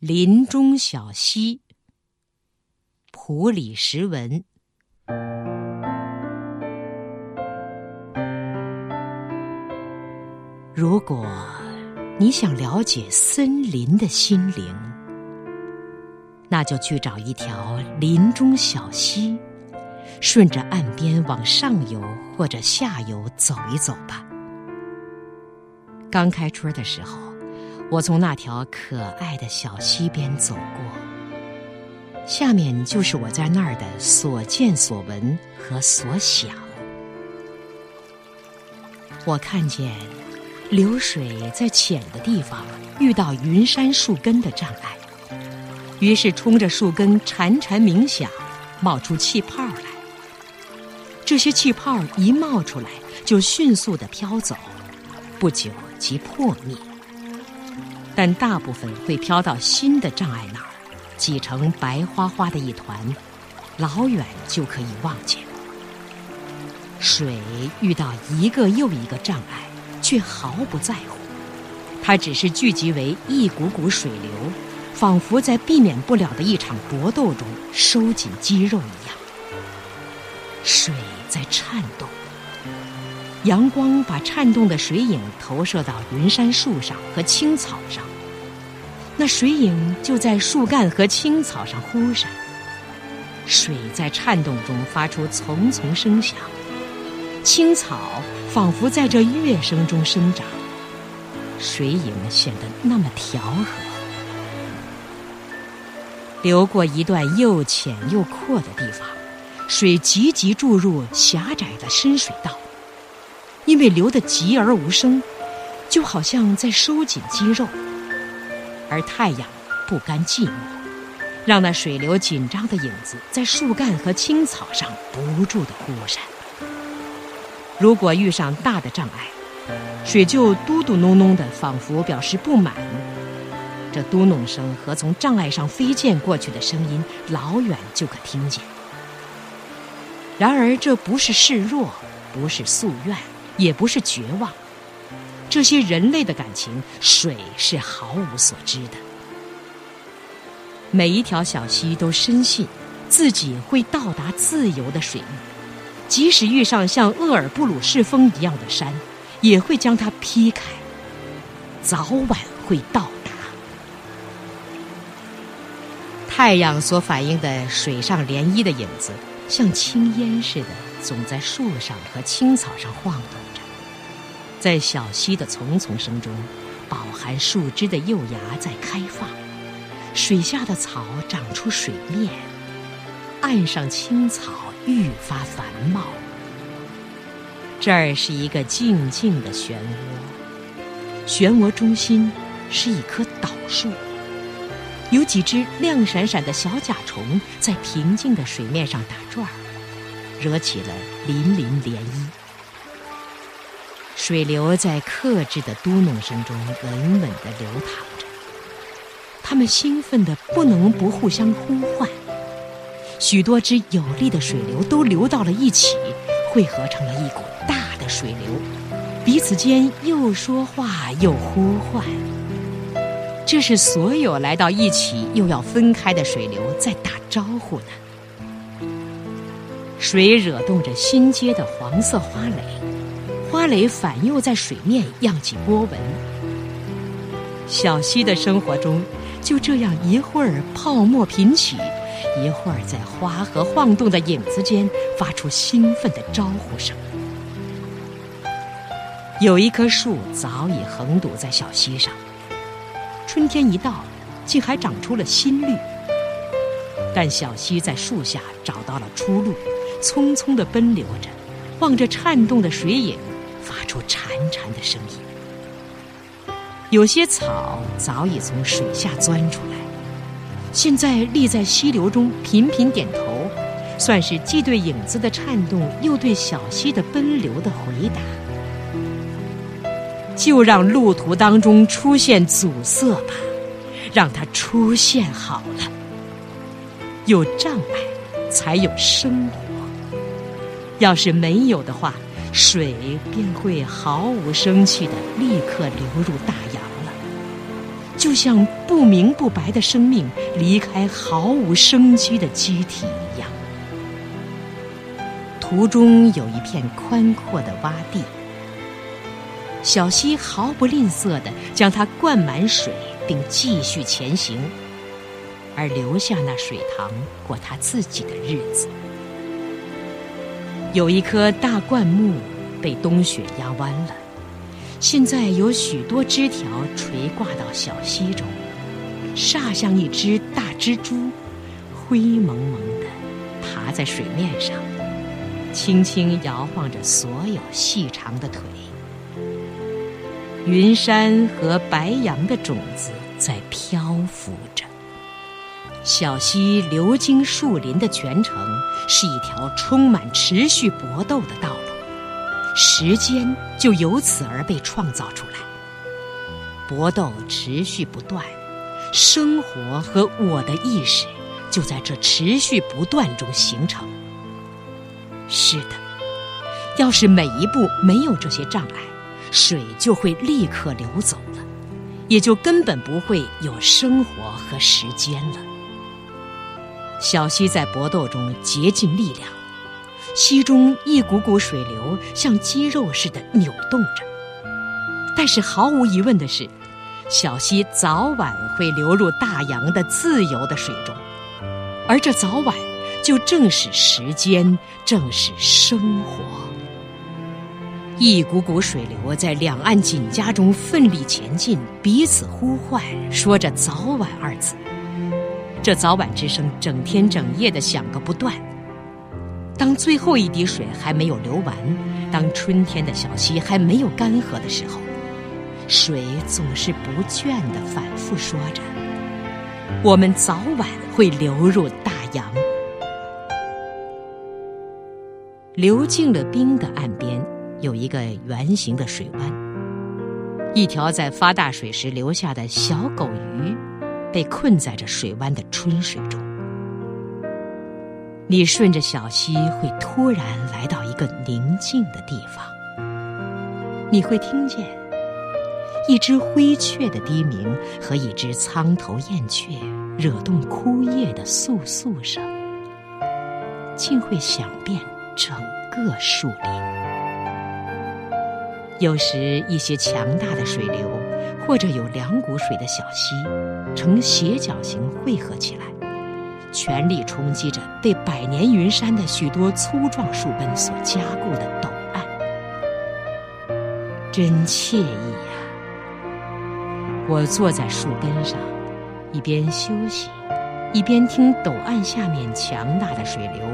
林中小溪，普里时文。如果你想了解森林的心灵，那就去找一条林中小溪，顺着岸边往上游或者下游走一走吧。刚开春的时候。我从那条可爱的小溪边走过，下面就是我在那儿的所见所闻和所想。我看见流水在浅的地方遇到云杉树根的障碍，于是冲着树根潺潺鸣响，冒出气泡来。这些气泡一冒出来，就迅速的飘走，不久即破灭。但大部分会飘到新的障碍那儿，挤成白花花的一团，老远就可以望见。水遇到一个又一个障碍，却毫不在乎，它只是聚集为一股股水流，仿佛在避免不了的一场搏斗中收紧肌肉一样。水在颤动，阳光把颤动的水影投射到云杉树上和青草上。那水影就在树干和青草上忽闪，水在颤动中发出丛丛声响，青草仿佛在这乐声中生长，水影显得那么调和。流过一段又浅又阔的地方，水急急注入狭窄的深水道，因为流得急而无声，就好像在收紧肌肉。而太阳不甘寂寞，让那水流紧张的影子在树干和青草上不住的忽闪。如果遇上大的障碍，水就嘟嘟哝哝的，仿佛表示不满。这嘟哝声和从障碍上飞溅过去的声音，老远就可听见。然而，这不是示弱，不是夙愿，也不是绝望。这些人类的感情，水是毫无所知的。每一条小溪都深信自己会到达自由的水域，即使遇上像厄尔布鲁士峰一样的山，也会将它劈开，早晚会到达。太阳所反映的水上涟漪的影子，像青烟似的，总在树上和青草上晃动着。在小溪的丛丛声中，饱含树枝的幼芽在开放，水下的草长出水面，岸上青草愈发繁茂。这儿是一个静静的漩涡，漩涡中心是一棵倒树，有几只亮闪闪的小甲虫在平静的水面上打转儿，惹起了粼粼涟漪。水流在克制的嘟哝声中稳稳地流淌着，它们兴奋得不能不互相呼唤。许多只有力的水流都流到了一起，汇合成了一股大的水流，彼此间又说话又呼唤。这是所有来到一起又要分开的水流在打招呼呢。水惹动着新结的黄色花蕾。花蕾反又在水面漾起波纹。小溪的生活中，就这样一会儿泡沫频起，一会儿在花和晃动的影子间发出兴奋的招呼声。有一棵树早已横堵在小溪上，春天一到，竟还长出了新绿。但小溪在树下找到了出路，匆匆地奔流着，望着颤动的水影。发出潺潺的声音。有些草早已从水下钻出来，现在立在溪流中，频频点头，算是既对影子的颤动，又对小溪的奔流的回答。就让路途当中出现阻塞吧，让它出现好了。有障碍，才有生活。要是没有的话。水便会毫无生气的立刻流入大洋了，就像不明不白的生命离开毫无生机的机体一样。途中有一片宽阔的洼地，小溪毫不吝啬地将它灌满水，并继续前行，而留下那水塘过它自己的日子。有一棵大灌木被冬雪压弯了。现在有许多枝条垂挂到小溪中，煞像一只大蜘蛛，灰蒙蒙的爬在水面上，轻轻摇晃着所有细长的腿。云山和白杨的种子在漂浮着。小溪流经树林的全程是一条充满持续搏斗的道路。时间就由此而被创造出来，搏斗持续不断，生活和我的意识就在这持续不断中形成。是的，要是每一步没有这些障碍，水就会立刻流走了，也就根本不会有生活和时间了。小溪在搏斗中竭尽力量。溪中一股股水流像肌肉似的扭动着，但是毫无疑问的是，小溪早晚会流入大洋的自由的水中，而这早晚就正是时间，正是生活。一股股水流在两岸紧夹中奋力前进，彼此呼唤，说着“早晚”二字。这早晚之声整天整夜的响个不断。当最后一滴水还没有流完，当春天的小溪还没有干涸的时候，水总是不倦地反复说着：“我们早晚会流入大洋。”流进了冰的岸边有一个圆形的水湾，一条在发大水时留下的小狗鱼，被困在这水湾的春水中。你顺着小溪，会突然来到一个宁静的地方。你会听见一只灰雀的低鸣和一只苍头燕雀惹动枯叶的簌簌声，竟会响遍整个树林。有时，一些强大的水流，或者有两股水的小溪，呈斜角形汇合起来。全力冲击着被百年云山的许多粗壮树根所加固的陡岸，真惬意呀！我坐在树根上，一边休息，一边听陡岸下面强大的水流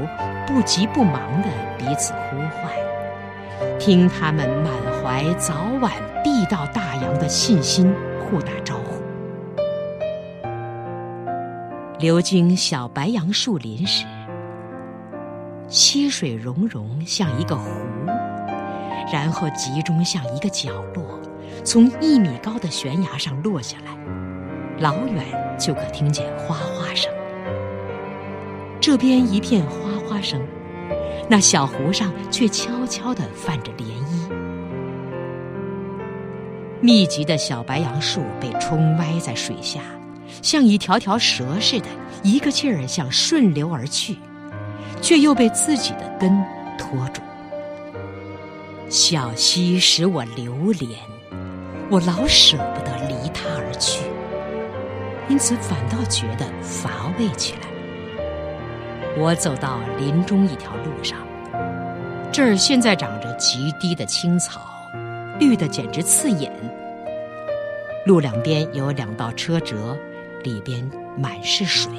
不急不忙地彼此呼唤，听他们满怀早晚必到大洋的信心互打招呼。流经小白杨树林时，溪水融融像一个湖，然后集中向一个角落，从一米高的悬崖上落下来，老远就可听见哗哗声。这边一片哗哗声，那小湖上却悄悄地泛着涟漪。密集的小白杨树被冲歪在水下。像一条条蛇似的，一个劲儿想顺流而去，却又被自己的根拖住。小溪使我流连，我老舍不得离它而去，因此反倒觉得乏味起来。我走到林中一条路上，这儿现在长着极低的青草，绿的简直刺眼。路两边有两道车辙。里边满是水，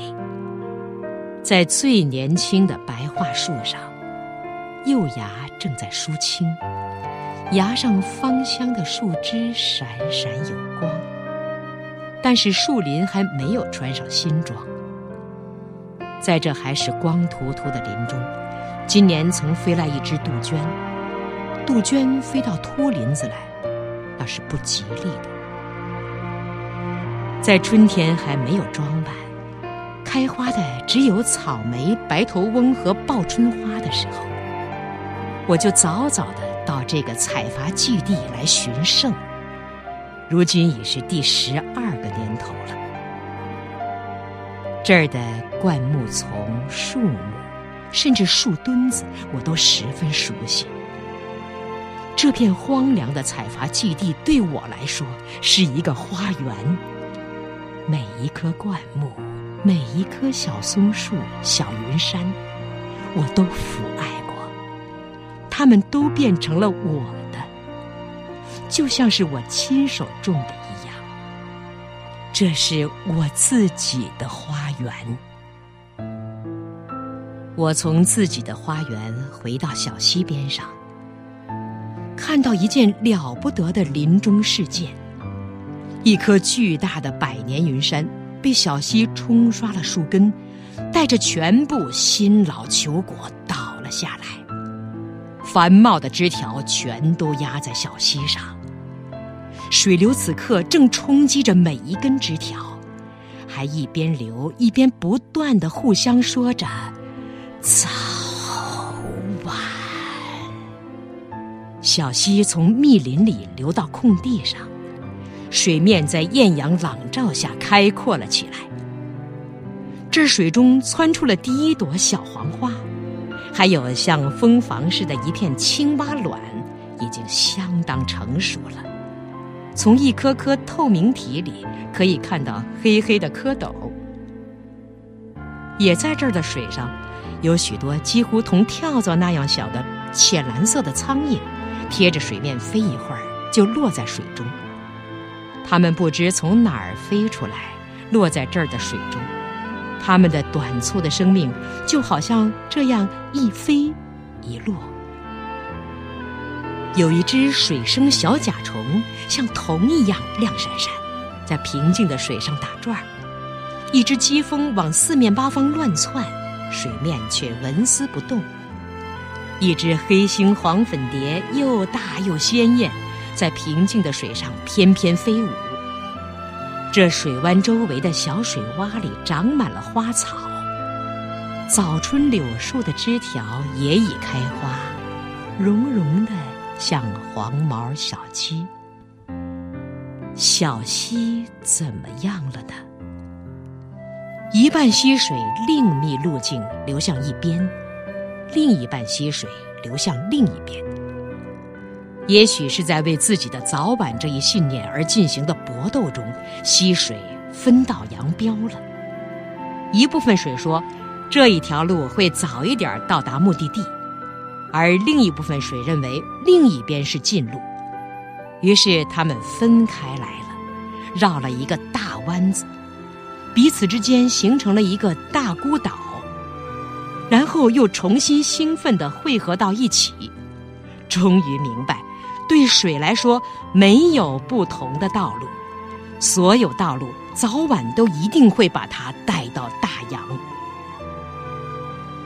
在最年轻的白桦树上，幼芽正在梳青，芽上芳香的树枝闪闪有光。但是树林还没有穿上新装，在这还是光秃秃的林中，今年曾飞来一只杜鹃，杜鹃飞到秃林子来，那是不吉利的。在春天还没有装扮，开花的只有草莓、白头翁和报春花的时候，我就早早的到这个采伐基地来寻胜。如今已是第十二个年头了。这儿的灌木丛、树木，甚至树墩子，我都十分熟悉。这片荒凉的采伐基地对我来说是一个花园，每一棵灌木，每一棵小松树、小云杉，我都抚爱过，它们都变成了我的，就像是我亲手种的一样。这是我自己的花园。我从自己的花园回到小溪边上。看到一件了不得的林中事件：一棵巨大的百年云杉被小溪冲刷了树根，带着全部新老球果倒了下来。繁茂的枝条全都压在小溪上，水流此刻正冲击着每一根枝条，还一边流一边不断的互相说着：“早晚。”小溪从密林里流到空地上，水面在艳阳朗照下开阔了起来。这水中窜出了第一朵小黄花，还有像蜂房似的一片青蛙卵，已经相当成熟了。从一颗颗透明体里可以看到黑黑的蝌蚪。也在这儿的水上，有许多几乎同跳蚤那样小的浅蓝色的苍蝇。贴着水面飞一会儿，就落在水中。它们不知从哪儿飞出来，落在这儿的水中。它们的短促的生命，就好像这样一飞一落。有一只水生小甲虫，像铜一样亮闪闪，在平静的水上打转儿。一只疾风往四面八方乱窜，水面却纹丝不动。一只黑星黄粉蝶又大又鲜艳，在平静的水上翩翩飞舞。这水湾周围的小水洼里长满了花草，早春柳树的枝条也已开花，绒绒的像黄毛小鸡。小溪怎么样了呢？一半溪水另觅路径流向一边。另一半溪水流向另一边，也许是在为自己的早晚这一信念而进行的搏斗中，溪水分道扬镳了。一部分水说，这一条路会早一点到达目的地，而另一部分水认为另一边是近路，于是他们分开来了，绕了一个大弯子，彼此之间形成了一个大孤岛。然后又重新兴奋地汇合到一起，终于明白，对水来说没有不同的道路，所有道路早晚都一定会把它带到大洋。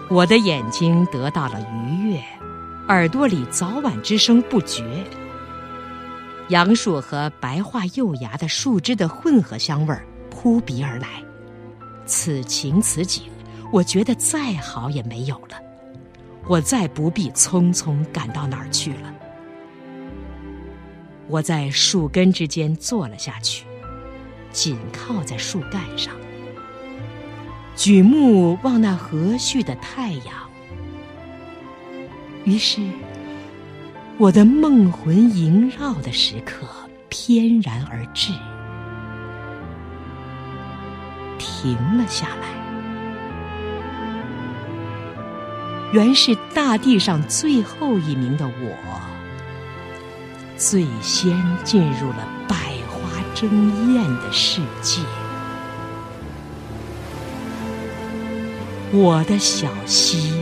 我的眼睛得到了愉悦，耳朵里早晚之声不绝，杨树和白桦幼芽的树枝的混合香味儿扑鼻而来，此情此景。我觉得再好也没有了，我再不必匆匆赶到哪儿去了。我在树根之间坐了下去，紧靠在树干上，举目望那和煦的太阳。于是，我的梦魂萦绕的时刻翩然而至，停了下来。原是大地上最后一名的我，最先进入了百花争艳的世界。我的小溪。